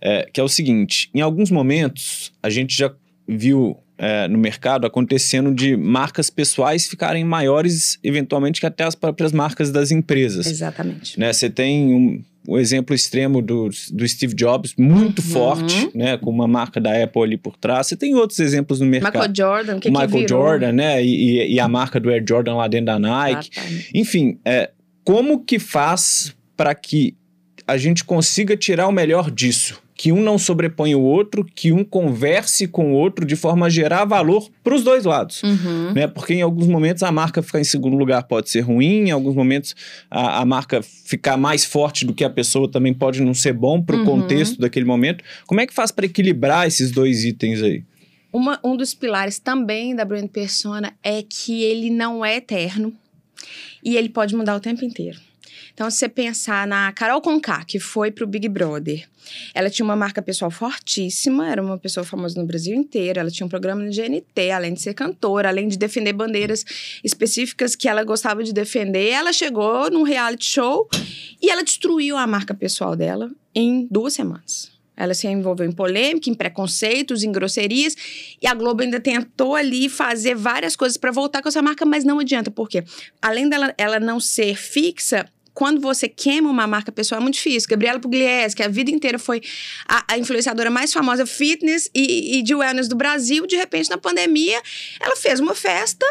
é, que é o seguinte: em alguns momentos, a gente já viu é, no mercado acontecendo de marcas pessoais ficarem maiores, eventualmente, que até as próprias marcas das empresas. Exatamente. Né? Você tem um, o exemplo extremo do, do Steve Jobs, muito uhum. forte, né? Com uma marca da Apple ali por trás. Você tem outros exemplos no mercado. Michael Jordan, que Michael que Jordan, né? E, e, a marca do Air Jordan lá dentro da Nike. Exatamente. Enfim, é, como que faz para que a gente consiga tirar o melhor disso? Que um não sobrepõe o outro, que um converse com o outro de forma a gerar valor para os dois lados. Uhum. Né? Porque em alguns momentos a marca ficar em segundo lugar pode ser ruim, em alguns momentos a, a marca ficar mais forte do que a pessoa também pode não ser bom para o uhum. contexto daquele momento. Como é que faz para equilibrar esses dois itens aí? Uma, um dos pilares também da brand persona é que ele não é eterno e ele pode mudar o tempo inteiro. Então, se você pensar na Carol Conká, que foi pro Big Brother, ela tinha uma marca pessoal fortíssima, era uma pessoa famosa no Brasil inteiro, ela tinha um programa no GNT, além de ser cantora, além de defender bandeiras específicas que ela gostava de defender, ela chegou num reality show e ela destruiu a marca pessoal dela em duas semanas. Ela se envolveu em polêmica, em preconceitos, em grosserias. E a Globo ainda tentou ali fazer várias coisas para voltar com essa marca, mas não adianta. Por quê? Além dela ela não ser fixa, quando você queima uma marca pessoal é muito difícil. Gabriela Pugliese, que a vida inteira foi a, a influenciadora mais famosa fitness e, e, de wellness do Brasil, de repente, na pandemia, ela fez uma festa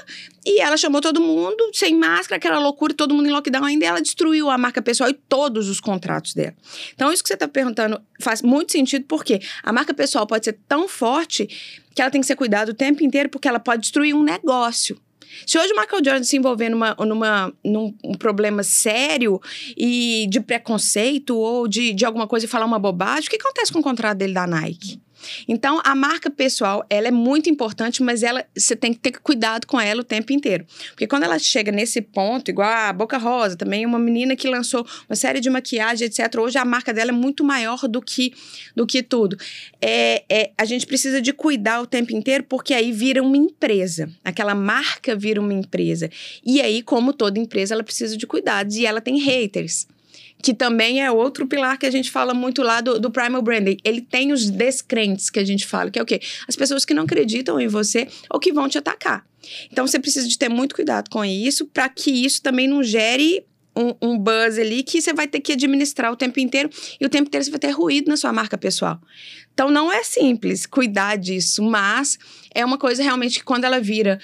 e ela chamou todo mundo sem máscara, aquela loucura, todo mundo em lockdown ainda, ela destruiu a marca pessoal e todos os contratos dela. Então, isso que você está perguntando faz muito sentido, porque a marca pessoal pode ser tão forte que ela tem que ser cuidada o tempo inteiro, porque ela pode destruir um negócio. Se hoje o Michael Jordan se envolver numa, numa, num um problema sério e de preconceito ou de, de alguma coisa e falar uma bobagem, o que acontece com o contrato dele da Nike? Então, a marca pessoal, ela é muito importante, mas ela você tem que ter cuidado com ela o tempo inteiro. Porque quando ela chega nesse ponto, igual a Boca Rosa, também uma menina que lançou uma série de maquiagem, etc. Hoje a marca dela é muito maior do que, do que tudo. É, é, a gente precisa de cuidar o tempo inteiro, porque aí vira uma empresa. Aquela marca vira uma empresa. E aí, como toda empresa, ela precisa de cuidados. E ela tem haters que também é outro pilar que a gente fala muito lá do, do primal branding. Ele tem os descrentes que a gente fala, que é o quê? As pessoas que não acreditam em você ou que vão te atacar. Então você precisa de ter muito cuidado com isso para que isso também não gere um, um, buzz ali que você vai ter que administrar o tempo inteiro e o tempo inteiro você vai ter ruído na sua marca pessoal. Então não é simples cuidar disso, mas é uma coisa realmente que quando ela vira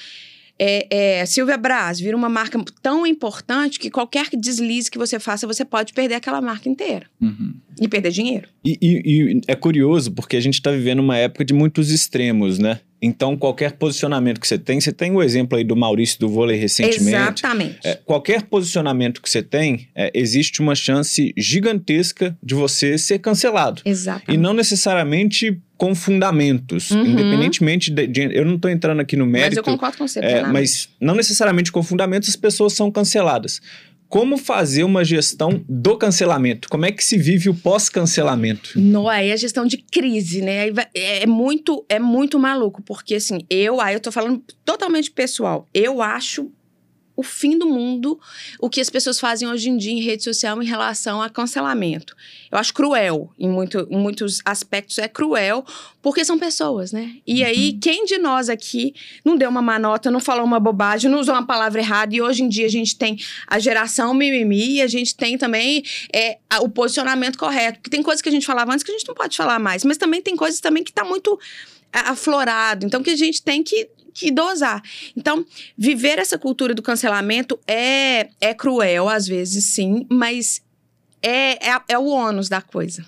é, é, Silvia Braz vira uma marca tão importante que qualquer deslize que você faça, você pode perder aquela marca inteira. Uhum. E perder dinheiro. E, e, e, é curioso, porque a gente está vivendo uma época de muitos extremos, né? Então, qualquer posicionamento que você tem, você tem o exemplo aí do Maurício do vôlei recentemente. Exatamente. É, qualquer posicionamento que você tem, é, existe uma chance gigantesca de você ser cancelado. Exatamente. E não necessariamente com fundamentos, uhum. independentemente de, de, Eu não estou entrando aqui no mérito. Mas eu concordo com você. É, mas não necessariamente com fundamentos as pessoas são canceladas como fazer uma gestão do cancelamento? Como é que se vive o pós-cancelamento? Não, aí é a gestão de crise, né? É, é muito, é muito maluco, porque assim, eu, aí eu tô falando totalmente pessoal. Eu acho o fim do mundo o que as pessoas fazem hoje em dia em rede social em relação a cancelamento. Eu acho cruel, em, muito, em muitos aspectos é cruel, porque são pessoas, né? E uhum. aí, quem de nós aqui não deu uma má nota, não falou uma bobagem, não usou uma palavra errada, e hoje em dia a gente tem a geração mimimi, e a gente tem também é, o posicionamento correto, porque tem coisas que a gente falava antes que a gente não pode falar mais, mas também tem coisas também que tá muito aflorado, então que a gente tem que que dosar. Então, viver essa cultura do cancelamento é, é cruel, às vezes, sim, mas é, é, é o ônus da coisa.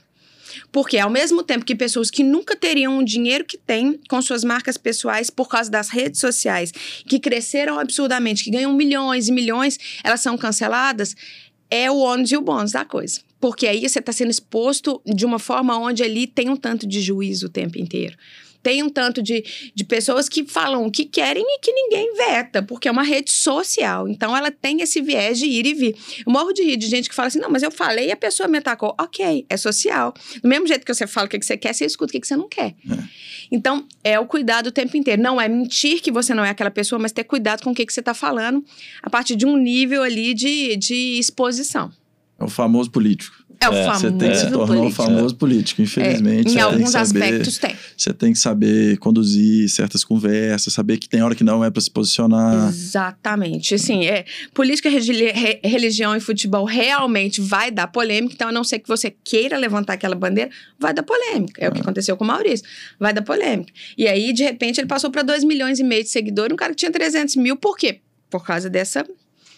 Porque, ao mesmo tempo que pessoas que nunca teriam o dinheiro que têm com suas marcas pessoais por causa das redes sociais, que cresceram absurdamente, que ganham milhões e milhões, elas são canceladas, é o ônus e o bônus da coisa. Porque aí você está sendo exposto de uma forma onde ali tem um tanto de juízo o tempo inteiro tem um tanto de, de pessoas que falam o que querem e que ninguém veta, porque é uma rede social. Então ela tem esse viés de ir e vir. Eu morro de rir de gente que fala assim: não, mas eu falei e a pessoa me atacou. Ok, é social. Do mesmo jeito que você fala o que você quer, você escuta o que você não quer. É. Então, é o cuidado o tempo inteiro. Não é mentir que você não é aquela pessoa, mas ter cuidado com o que, você está falando a partir de um nível ali de, de exposição. É o famoso político. É o famoso. Você tem que se tornar político. um famoso político, infelizmente. É, em alguns saber, aspectos tem. Você tem que saber conduzir certas conversas, saber que tem hora que não é para se posicionar. Exatamente. Assim, é, política, religião e futebol realmente vai dar polêmica, então a não ser que você queira levantar aquela bandeira, vai dar polêmica. É, é. o que é. aconteceu com o Maurício. Vai dar polêmica. E aí, de repente, ele passou para 2 milhões e meio de seguidores, um cara que tinha 300 mil, por quê? Por causa dessa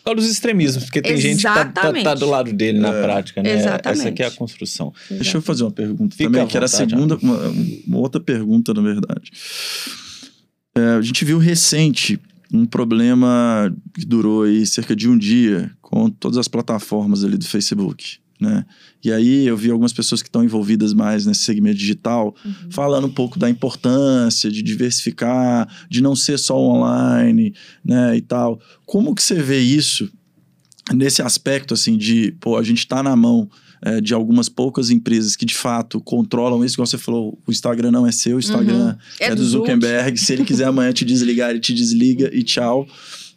causa dos extremismos, porque tem Exatamente. gente que tá, tá, tá, do lado dele na é. prática, né? Exatamente. Essa aqui é a construção. Exatamente. Deixa eu fazer uma pergunta Fica também, que era a segunda, uma, uma, outra pergunta, na verdade. É, a gente viu recente um problema que durou aí cerca de um dia com todas as plataformas ali do Facebook né? E aí eu vi algumas pessoas que estão envolvidas mais nesse segmento digital uhum. falando um pouco da importância de diversificar, de não ser só online, né, e tal. Como que você vê isso nesse aspecto assim de, pô, a gente está na mão é, de algumas poucas empresas que de fato controlam isso, igual você falou, o Instagram não é seu, o Instagram uhum. é, é, do Zuckerberg. Se ele quiser amanhã te desligar, ele te desliga e tchau.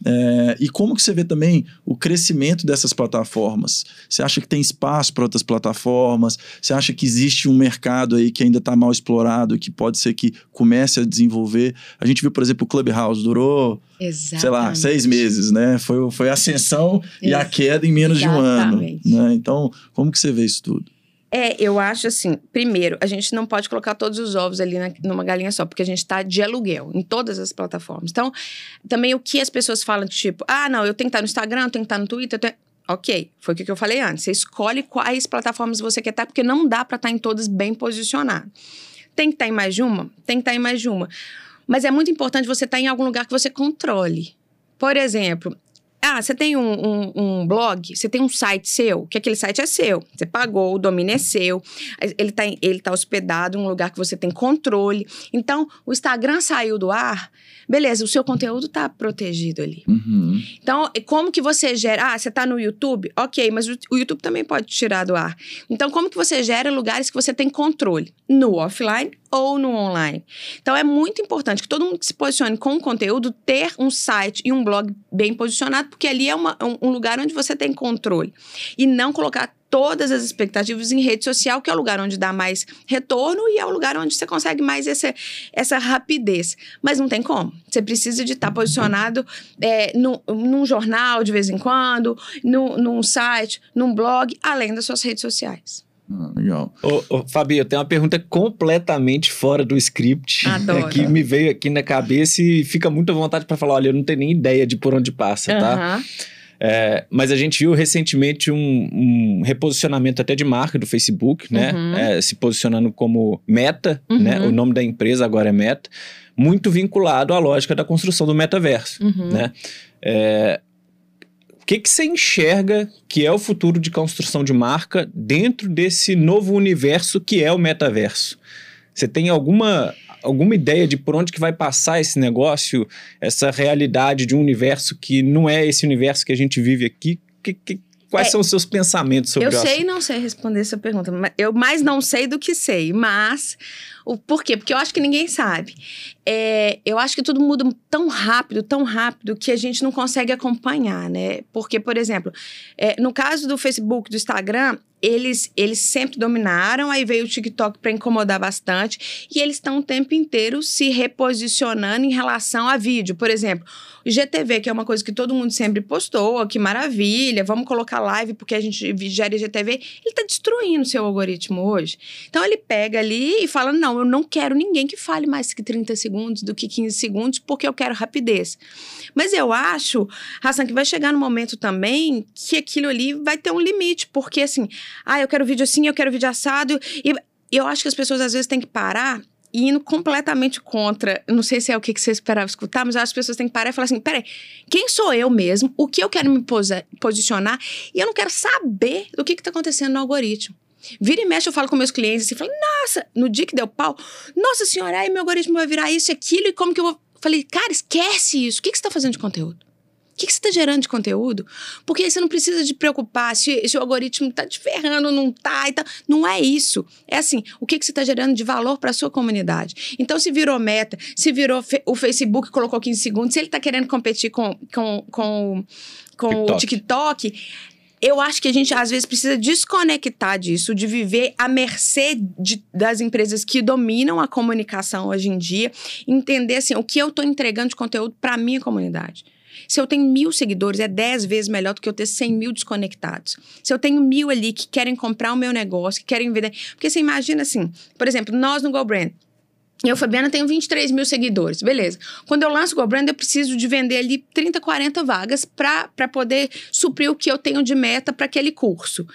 É, e como que você vê também o crescimento dessas plataformas? Você acha que tem espaço para outras plataformas? Você acha que existe um mercado aí que ainda está mal explorado, que pode ser que comece a desenvolver? A gente viu, por exemplo, o Clubhouse durou, Exatamente. sei lá, seis meses, né? Foi, foi a ascensão e a queda em menos Exatamente. de um ano. Né? Então, como que você vê isso tudo? É, eu acho assim, primeiro, a gente não pode colocar todos os ovos ali na, numa galinha só, porque a gente está de aluguel em todas as plataformas. Então, também o que as pessoas falam, tipo, ah, não, eu tenho que estar no Instagram, eu tenho que estar no Twitter, tenho... Ok, foi o que eu falei antes. Você escolhe quais plataformas você quer estar, porque não dá para estar em todas bem posicionado. Tem que estar em mais de uma? Tem que estar em mais de uma. Mas é muito importante você estar em algum lugar que você controle. Por exemplo, ah, você tem um, um, um, blog, você tem um site seu, que aquele site é seu. Você pagou, o domínio é seu, ele está ele tá hospedado em um lugar que você tem controle. Então, o Instagram saiu do ar, beleza, o seu conteúdo está protegido ali. Uhum. Então, como que você gera? Ah, você está no YouTube? Ok, mas o YouTube também pode tirar do ar. Então, como que você gera lugares que você tem controle? No offline ou no online. Então é muito importante que todo mundo que se posicione com o conteúdo ter um site e um blog bem posicionado, porque ali é uma, um lugar onde você tem controle. E não colocar todas as expectativas em rede social, que é o lugar onde dá mais retorno e é o lugar onde você consegue mais esse, essa rapidez. Mas não tem como. Você precisa de estar posicionado é, no, num jornal de vez em quando, no, num site, num blog, além das suas redes sociais. Ah, legal. Ô, ô, Fabi, eu tenho uma pergunta completamente fora do script. Adoro. Que me veio aqui na cabeça e fica muito à vontade para falar: olha, eu não tenho nem ideia de por onde passa, uhum. tá? É, mas a gente viu recentemente um, um, reposicionamento até de marca do Facebook, né? Uhum. É, se posicionando como Meta, Uhum. né? O nome da empresa agora é Meta. Muito vinculado à lógica da construção do metaverso, Uhum. né? É, que, que você enxerga que é o futuro de construção de marca dentro desse novo universo que é o metaverso? Você tem alguma, alguma ideia de por onde que vai passar esse negócio, essa realidade de um universo que não é esse universo que a gente vive aqui? Que, que, quais É, são os seus pensamentos sobre Eu o assunto? sei e não sei responder essa pergunta. mas Eu mais não sei do que sei. Mas, o por quê? Porque eu acho que ninguém sabe. É, eu acho que tudo muda tão rápido, tão rápido, que a gente não consegue acompanhar, né? Porque, por exemplo, é, no caso do Facebook, do Instagram, eles, eles sempre dominaram, aí veio o TikTok para incomodar bastante, e eles estão o tempo inteiro se reposicionando em relação a vídeo. Por exemplo, o GTV, que é uma coisa que todo mundo sempre postou, que maravilha, vamos colocar live porque a gente gera IGTV, ele está destruindo o seu algoritmo hoje. Então ele pega ali e fala: não, eu não quero ninguém que fale mais que 30 segundos do que 15 segundos, porque eu quero rapidez. Mas eu acho, Hassan, que vai chegar no momento também que aquilo ali vai ter um limite, porque assim, ah, eu quero vídeo assim, eu quero vídeo assado, e eu acho que as pessoas às vezes têm que parar e indo completamente contra. Não sei se é o que você esperava escutar, mas eu acho que as pessoas têm que parar e falar assim: peraí, quem sou eu mesmo? O que eu quero me posi- posicionar? E eu não quero saber do que está acontecendo no algoritmo. Vira e mexe, eu falo com meus clientes assim, falo, nossa, no dia que deu pau, nossa senhora, aí meu algoritmo vai virar isso e aquilo, e como que eu vou. Falei, cara, esquece isso. O que, que você está fazendo de conteúdo? O que, que você está gerando de conteúdo? Porque aí você não precisa de preocupar se, se o algoritmo está te ferrando, não tá e tal. Não é isso. É assim, o que, que você está gerando de valor para a sua comunidade. Então, se virou meta, se virou fe- o Facebook colocou 15 segundos, se ele está querendo competir com, com, com, com o TikTok. TikTok, eu acho que a gente às vezes precisa desconectar disso, de viver à mercê de- das empresas que dominam a comunicação hoje em dia, entender assim, o que eu estou entregando de conteúdo para a minha comunidade. Se eu tenho mil seguidores, é dez vezes melhor do que eu ter 100 mil desconectados. Se eu tenho mil ali que querem comprar o meu negócio, que querem vender. Porque você imagina assim, por exemplo, nós no Go Brand, eu, Fabiana, tenho 23 mil seguidores, beleza. Quando eu lanço o GoBrand, eu preciso de vender ali 30, 40 vagas para poder suprir o que eu tenho de meta para aquele curso.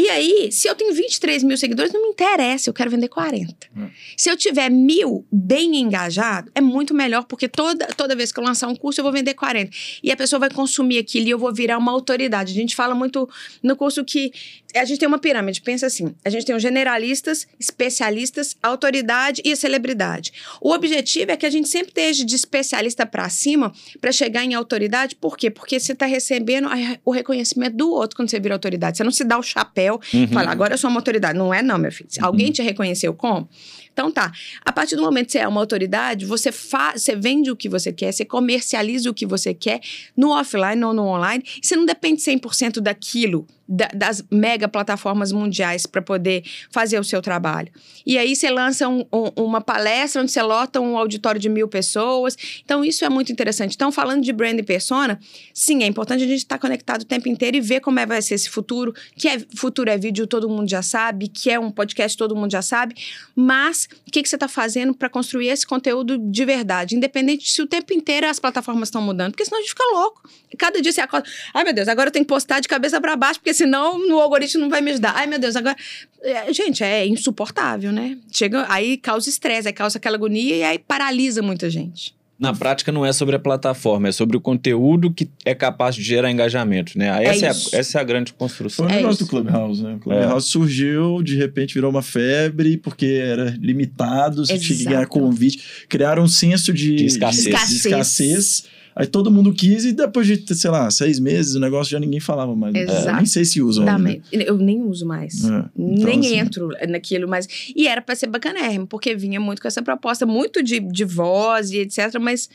E aí, se eu tenho 23 mil seguidores, não me interessa, eu quero vender 40. Hum. Se eu tiver mil bem engajado, é muito melhor, porque toda, toda vez que eu lançar um curso, eu vou vender 40. E a pessoa vai consumir aquilo e eu vou virar uma autoridade. A gente fala muito no curso que a gente tem uma pirâmide, pensa assim: a gente tem os generalistas, especialistas, autoridade e a celebridade. O objetivo é que a gente sempre esteja de especialista para cima para chegar em autoridade, por quê? Porque você está recebendo o reconhecimento do outro quando você vira autoridade. Você não se dá o chapéu Uhum. e fala, agora eu sou uma autoridade. Não é, não, meu filho. Alguém te reconheceu como? Então tá. A partir do momento que você é uma autoridade, você, fa você vende o que você quer, você comercializa o que você quer no offline ou no online, e você não depende 100% daquilo da, das mega plataformas mundiais para poder fazer o seu trabalho. E aí você lança um, um, uma palestra onde você lota um auditório de mil pessoas. Então, isso é muito interessante. Então, falando de brand e persona, sim, é importante a gente estar tá conectado o tempo inteiro e ver como é, vai ser esse futuro. Que é futuro é vídeo, todo mundo já sabe, que é um podcast, todo mundo já sabe. Mas o que, que você está fazendo para construir esse conteúdo de verdade? Independente se o tempo inteiro as plataformas estão mudando, porque senão a gente fica louco. Cada dia você acorda. Ai, meu Deus, agora eu tenho que postar de cabeça para baixo, porque senão no algoritmo não vai me ajudar. Ai, meu Deus, agora. É, gente, é insuportável, né? Chega, aí causa estresse, aí causa aquela agonia e aí paralisa muita gente. Na prática, não é sobre a plataforma, é sobre o conteúdo que é capaz de gerar engajamento, né? Essa é, é a, essa é a grande construção. Foi o é negócio do Clubhouse, né? O Clubhouse é. surgiu, de repente virou uma febre, porque era limitado, você tinha que ganhar convite. Criaram um senso de, de escassez. De, de escassez Aí todo mundo quis e depois de, sei lá, seis meses, o negócio já ninguém falava mais. Exato. nem sei se usam. Ainda. Eu nem uso mais. É. Então, nem assim... entro naquilo mais. E era para ser bacanérrimo, porque vinha muito com essa proposta, muito de, de voz e etc. Mas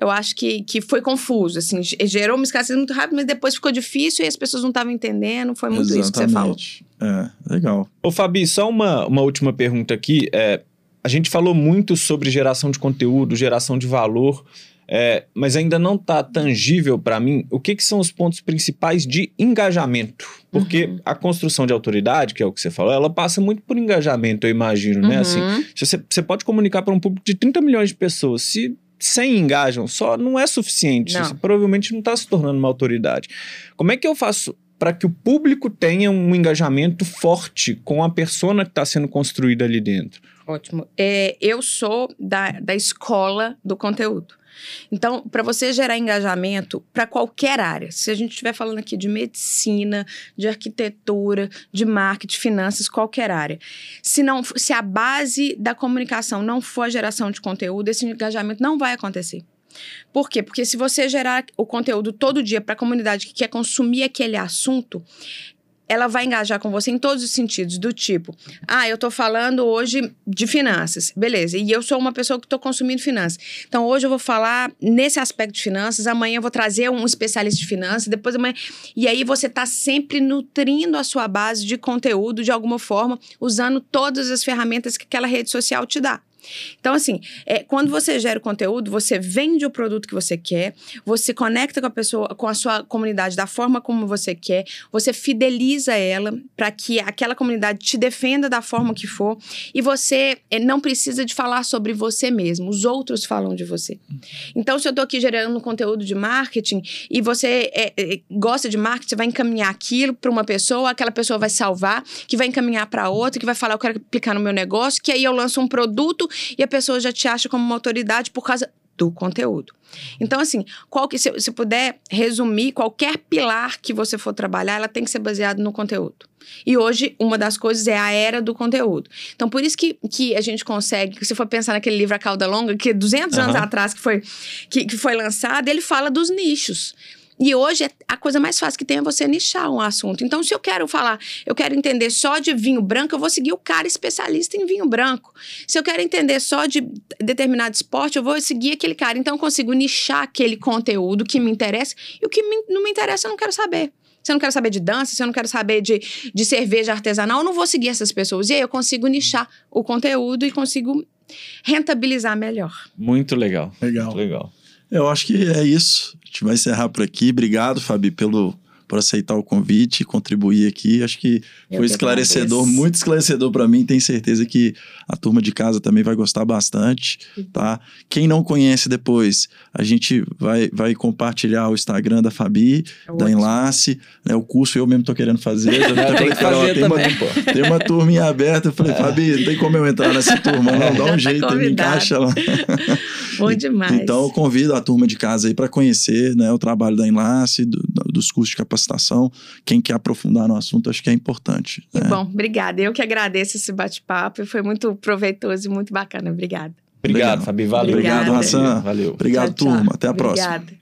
eu acho que, que foi confuso, assim, gerou uma escassez muito rápido, mas depois ficou difícil e as pessoas não estavam entendendo, foi muito Exatamente. isso que você falou. É, legal. Ô Fabi, só uma, uma última pergunta aqui, é, a gente falou muito sobre geração de conteúdo, geração de valor, é, mas ainda não está tangível para mim o que, que, são os pontos principais de engajamento. Porque uhum. a construção de autoridade, que é o que você falou, ela passa muito por engajamento, eu imagino, né? Assim, uhum. você, você pode comunicar para um público de 30 milhões de pessoas. Se 100 engajam, só não é suficiente. Não. Você provavelmente não está se tornando uma autoridade. Como é que eu faço para que o público tenha um engajamento forte com a persona que está sendo construída ali dentro? Ótimo. É, eu sou da, da escola do conteúdo. Então, para você gerar engajamento para qualquer área, se a gente estiver falando aqui de medicina, de arquitetura, de marketing, finanças, qualquer área, se não, se a base da comunicação não for a geração de conteúdo, esse engajamento não vai acontecer. Por quê? Porque se você gerar o conteúdo todo dia para a comunidade que quer consumir aquele assunto, ela vai engajar com você em todos os sentidos, do tipo, ah, eu tô falando hoje de finanças, beleza, e eu sou uma pessoa que tô consumindo finanças. Então, hoje eu vou falar nesse aspecto de finanças, amanhã eu vou trazer um especialista de finanças, depois amanhã... E aí você tá sempre nutrindo a sua base de conteúdo de alguma forma, usando todas as ferramentas que aquela rede social te dá. Então, assim, é, quando você gera o conteúdo, você vende o produto que você quer, você conecta com a pessoa, com a sua comunidade da forma como você quer, você fideliza ela para que aquela comunidade te defenda da forma que for e você é, não precisa de falar sobre você mesmo, os outros falam de você. Então, se eu estou aqui gerando conteúdo de marketing e você é, é, gosta de marketing, você vai encaminhar aquilo para uma pessoa, aquela pessoa vai salvar, que vai encaminhar para outra, que vai falar, eu quero aplicar no meu negócio, que aí eu lanço um produto e a pessoa já te acha como uma autoridade por causa do conteúdo. Então, assim, qual que, se, se puder resumir, qualquer pilar que você for trabalhar, ela tem que ser baseada no conteúdo. E hoje, uma das coisas é a era do conteúdo. Então, por isso que, que a gente consegue, se for pensar naquele livro A Cauda Longa, que 200 uhum. anos atrás que foi, que, que foi lançado, ele fala dos nichos. E hoje a coisa mais fácil que tem é você nichar um assunto. Então, se eu quero falar, eu quero entender só de vinho branco, eu vou seguir o cara especialista em vinho branco. Se eu quero entender só de determinado esporte, eu vou seguir aquele cara. Então, eu consigo nichar aquele conteúdo que me interessa e o que me, não me interessa, eu não quero saber. Se eu não quero saber de dança, se eu não quero saber de, de cerveja artesanal, eu não vou seguir essas pessoas. E aí eu consigo nichar o conteúdo e consigo rentabilizar melhor. Muito legal. Legal. Muito legal. Eu acho que é isso. A gente vai encerrar por aqui. Obrigado, Fabi, pelo por aceitar o convite e contribuir aqui. Acho que Eu foi esclarecedor, agradeço. muito esclarecedor para mim. Tenho certeza que a turma de casa também vai gostar bastante, tá? Quem não conhece depois, a gente vai, vai compartilhar o Instagram da Fabi, é da Enlace, né? O curso eu mesmo tô querendo fazer. Já tem, fazer tem, uma, tem uma turminha aberta. Eu falei, é. Fabi, não tem como eu entrar nessa turma, não. Dá um tá jeito, me encaixa lá. Bom demais. Então, eu convido a turma de casa aí para conhecer né, o trabalho da Enlace, do, dos cursos de capacitação. Quem quer aprofundar no assunto, acho que é importante. Né? Bom, obrigada. Eu que agradeço esse bate-papo. Foi muito proveitoso e muito bacana. Obrigada. Obrigado, Fabi. Valeu. Obrigado, Hassan. Valeu. Obrigado, tchau, turma. Até a Obrigada. próxima.